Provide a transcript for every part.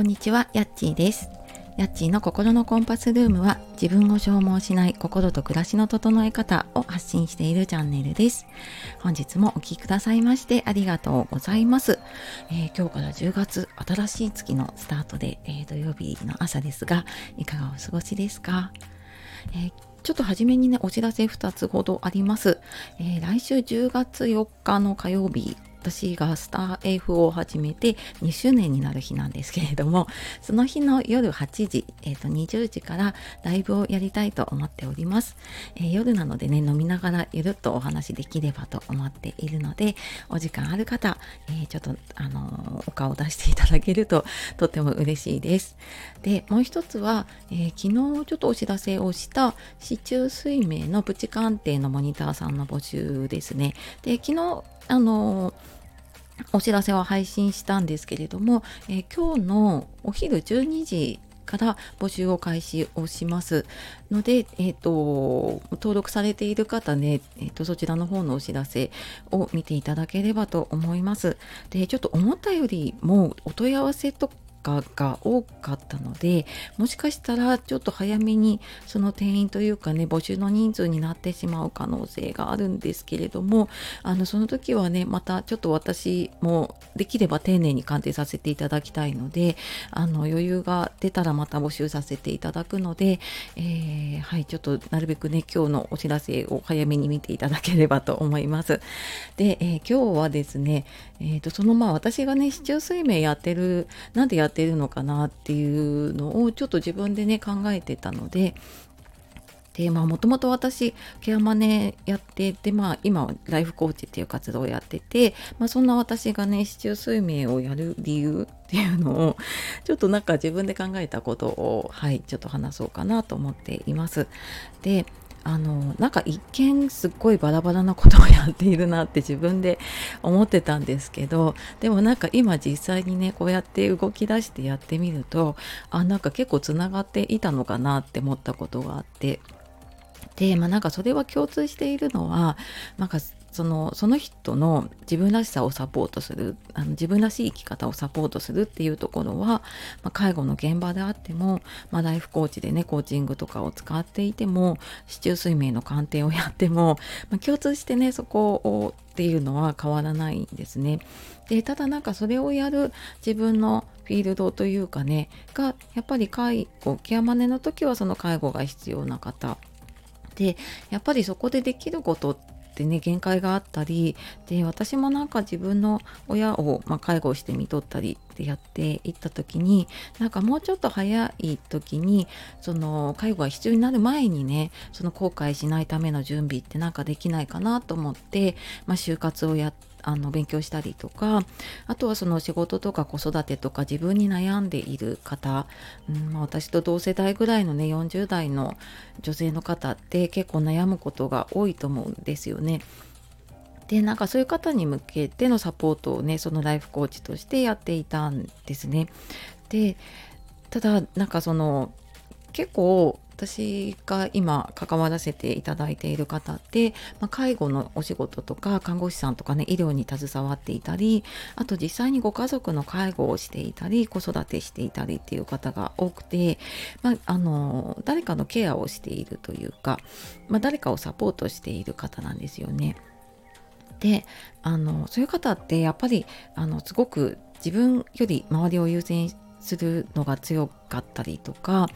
こんにちは、やっちーです。やっちーの心のコンパスルームは自分を消耗しない心と暮らしの整え方を発信しているチャンネルです。本日もお聴きくださいましてありがとうございます。えー、今日から10月新しい月のスタートで、えー、土曜日の朝ですが、いかがお過ごしですか、えーちょっと初めにね、お知らせ2つほどあります。えー、来週10月4日の火曜日私がスター F を始めて2周年になる日なんですけれどもその日の夜8時、えー、と20時からライブをやりたいと思っております、えー、夜なのでね飲みながらゆるっとお話できればと思っているのでお時間ある方、えー、ちょっとあのお顔を出していただけるととっても嬉しいです。でもう一つは、え昨日ちょっとお知らせをした市中水明のプチ鑑定のモニターさんの募集ですね。で昨日あのお知らせは配信したんですけれども、えー、今日のお昼12時から募集を開始をしますので、えーと、登録されている方ね、えーと、そちらの方のお知らせを見ていただければと思います。でちょっと思ったよりもお問い合わせとが多かったのでもしかしたらちょっと早めにその定員というかね募集の人数になってしまう可能性があるんですけれどもあのその時はねまたちょっと私もできれば丁寧に鑑定させていただきたいのであの余裕が出たらまた募集させていただくので、えー、はいちょっとなるべくね今日のお知らせを早めに見ていただければと思います。で、えー、今日はですね、えーと、そのまあ私がね市中水明やってるなんでやってるのかなっていうのをちょっと自分でね考えてたのででまあもともと私ケアマネやっててまあ今はライフコーチっていう活動をやってて、まあ、そんな私がね市中睡眠をやる理由っていうのをちょっとなんか自分で考えたことをはいちょっと話そうかなと思っています。であのなんか一見すっごいバラバラなことをやっているなって自分で思ってたんですけどでもなんか今実際にねこうやって動き出してやってみるとあなんか結構つながっていたのかなって思ったことがあって。でまあなんかそれは共通しているのはなんかそのその人の自分らしさをサポートするあの自分らしい生き方をサポートするっていうところは、まあ、介護の現場であっても、まあ、ライフコーチでねコーチングとかを使っていても市中水明の鑑定をやっても、まあ、共通してねそこをっていうのは変わらないんですね。でただなんかそれをやる自分のフィールドというかねがやっぱり介護ケアマネの時はその介護が必要な方でやっぱりそこでできることってね限界があったりで私もなんか自分の親を、まあ、介護してみとったりってやっていった時になんかもうちょっと早い時にその介護が必要になる前にねその後悔しないための準備ってなんかできないかなと思って、まあ、就活をやってあの勉強したりとかあとはその仕事とか子育てとか自分に悩んでいる方、うんま、私と同世代ぐらいのね40代の女性の方って結構悩むことが多いと思うんですよね。でなんかそういう方に向けてのサポートをねそのライフコーチとしてやっていたんですね。でただなんかその結構私が今関わらせていただいている方って、まあ、介護のお仕事とか看護師さんとかね医療に携わっていたりあと実際にご家族の介護をしていたり子育てしていたりっていう方が多くて、まあ、あの誰かのケアをしているというか、まあ、誰かをサポートしている方なんですよね。であのそういう方ってやっぱりあのすごく自分より周りを優先してするのが強かったりとか、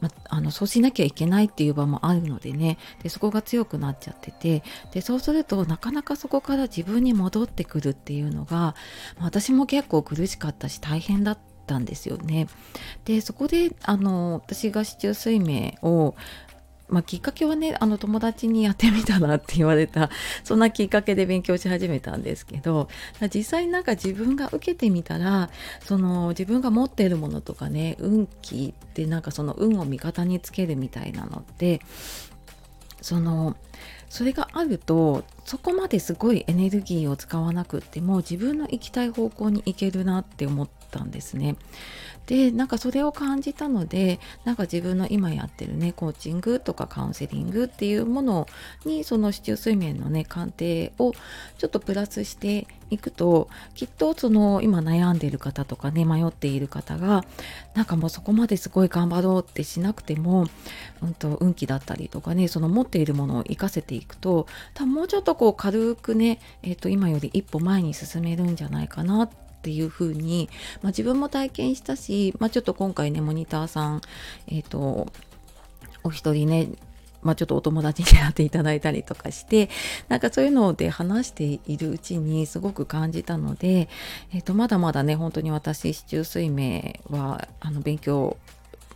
まあのそうしなきゃいけないっていう場もあるのでねでそこが強くなっちゃっててでそうするとなかなかそこから自分に戻ってくるっていうのが、私も結構苦しかったし大変だったんですよね。でそこであの私が市中水明をまあ、きっかけはねあの友達にやってみたらって言われた そんなきっかけで勉強し始めたんですけど実際なんか自分が受けてみたらその自分が持っているものとかね運気ってなんかその運を味方につけるみたいなのってそのそれがあるとそこまですごいエネルギーを使わなくっても自分の行きたい方向に行けるなって思ったんですね。でなんかそれを感じたのでなんか自分の今やってるねコーチングとかカウンセリングっていうものにその市中睡眠のね鑑定をちょっとプラスしていくときっとその今悩んでる方とかね迷っている方がなんかもうそこまですごい頑張ろうってしなくても、うんと、運気だったりとかねその持っているものを活かせていくと多分もうちょっとこう軽くね、えー、と今より一歩前に進めるんじゃないかなっていうふに、まあ、自分も体験したし、まあ、ちょっと今回ねモニターさんえ、ー、とお一人ねまあ、ちょっとお友達に会っていただいたりとかしてなんかそういうので話しているうちにすごく感じたので、えー、とまだまだね本当に私市中水明はあの勉強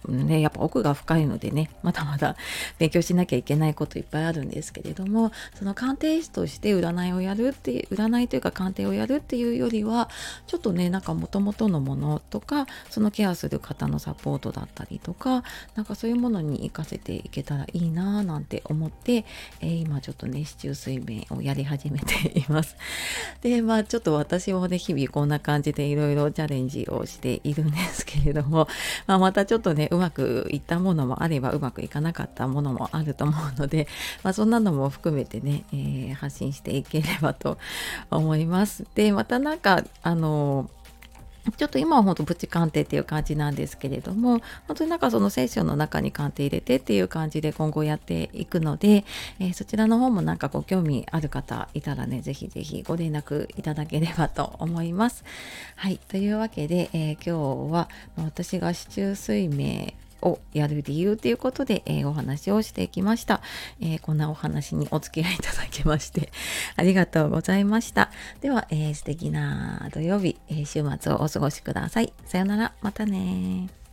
ね、やっぱ奥が深いのでね、まだまだ 勉強しなきゃいけないこといっぱいあるんですけれども、その鑑定士として占いをやるっていう、占いというか鑑定をやるっていうよりは、ちょっとね、なんか元々のものとか、そのケアする方のサポートだったりとか、なんかそういうものに活かせていけたらいいなぁなんて思って、えー、今ちょっとね、市中水面をやり始めています。で、まあちょっと私もね、日々こんな感じでいろいろチャレンジをしているんですけれども、まあまたちょっとね、うまくいったものもあればうまくいかなかったものもあると思うので、まあ、そんなのも含めてね、えー、発信していければと思います。でまたなんかあのちょっと今は本当プチ鑑定っていう感じなんですけれども、本当になんかそのセッションの中に鑑定入れてっていう感じで今後やっていくので、えー、そちらの方もなんかご興味ある方いたらね、ぜひぜひご連絡いただければと思います。はい。というわけで、えー、今日は私が市中睡眠をやる理由ということで、えー、お話をしてきました、えー、こんなお話にお付き合いいただきまして ありがとうございました。では、えー、素敵な土曜日、え週末をお過ごしください。さよなら、またね